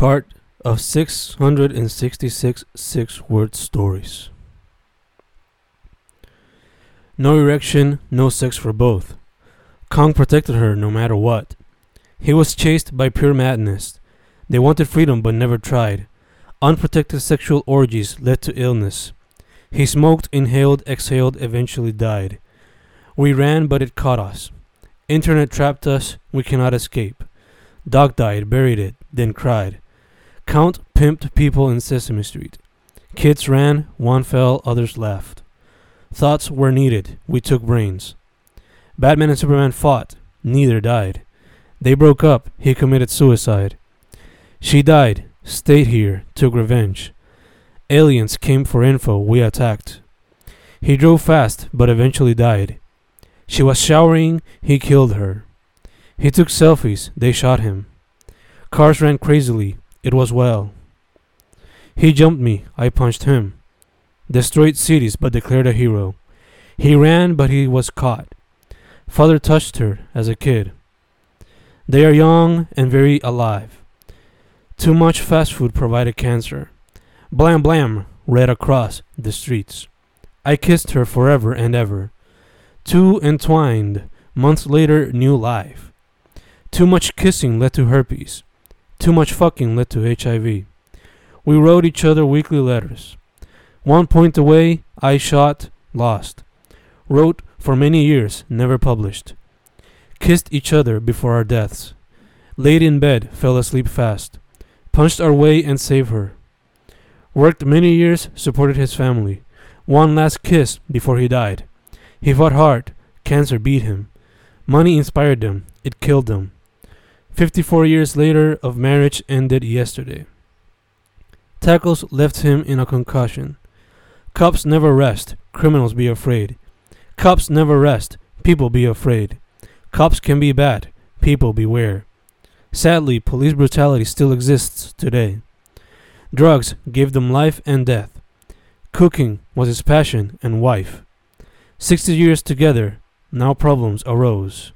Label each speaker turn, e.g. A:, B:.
A: part of 666 six word stories. No erection, no sex for both. Kong protected her no matter what. He was chased by pure madness. They wanted freedom but never tried. Unprotected sexual orgies led to illness. He smoked, inhaled, exhaled, eventually died. We ran, but it caught us. Internet trapped us, we cannot escape. Dog died, buried it, then cried. Count pimped people in Sesame Street. Kids ran, one fell, others laughed. Thoughts were needed, we took brains. Batman and Superman fought, neither died. They broke up, he committed suicide. She died, stayed here, took revenge. Aliens came for info, we attacked. He drove fast, but eventually died. She was showering, he killed her. He took selfies, they shot him. Cars ran crazily, it was well. He jumped me, I punched him. Destroyed cities, but declared a hero. He ran, but he was caught. Father touched her as a kid. They are young and very alive. Too much fast food provided cancer. Blam blam read across the streets. I kissed her forever and ever. Too entwined, months later, new life. Too much kissing led to herpes. Too much fucking led to HIV. We wrote each other weekly letters. One point away, I shot, lost. Wrote for many years, never published. Kissed each other before our deaths. Laid in bed, fell asleep fast. Punched our way and saved her. Worked many years, supported his family. One last kiss before he died. He fought hard. Cancer beat him. Money inspired them. It killed them. 54 years later of marriage ended yesterday. Tackles left him in a concussion. Cops never rest, criminals be afraid. Cops never rest, people be afraid. Cops can be bad, people beware. Sadly, police brutality still exists today. Drugs gave them life and death. Cooking was his passion and wife. Sixty years together, now problems arose.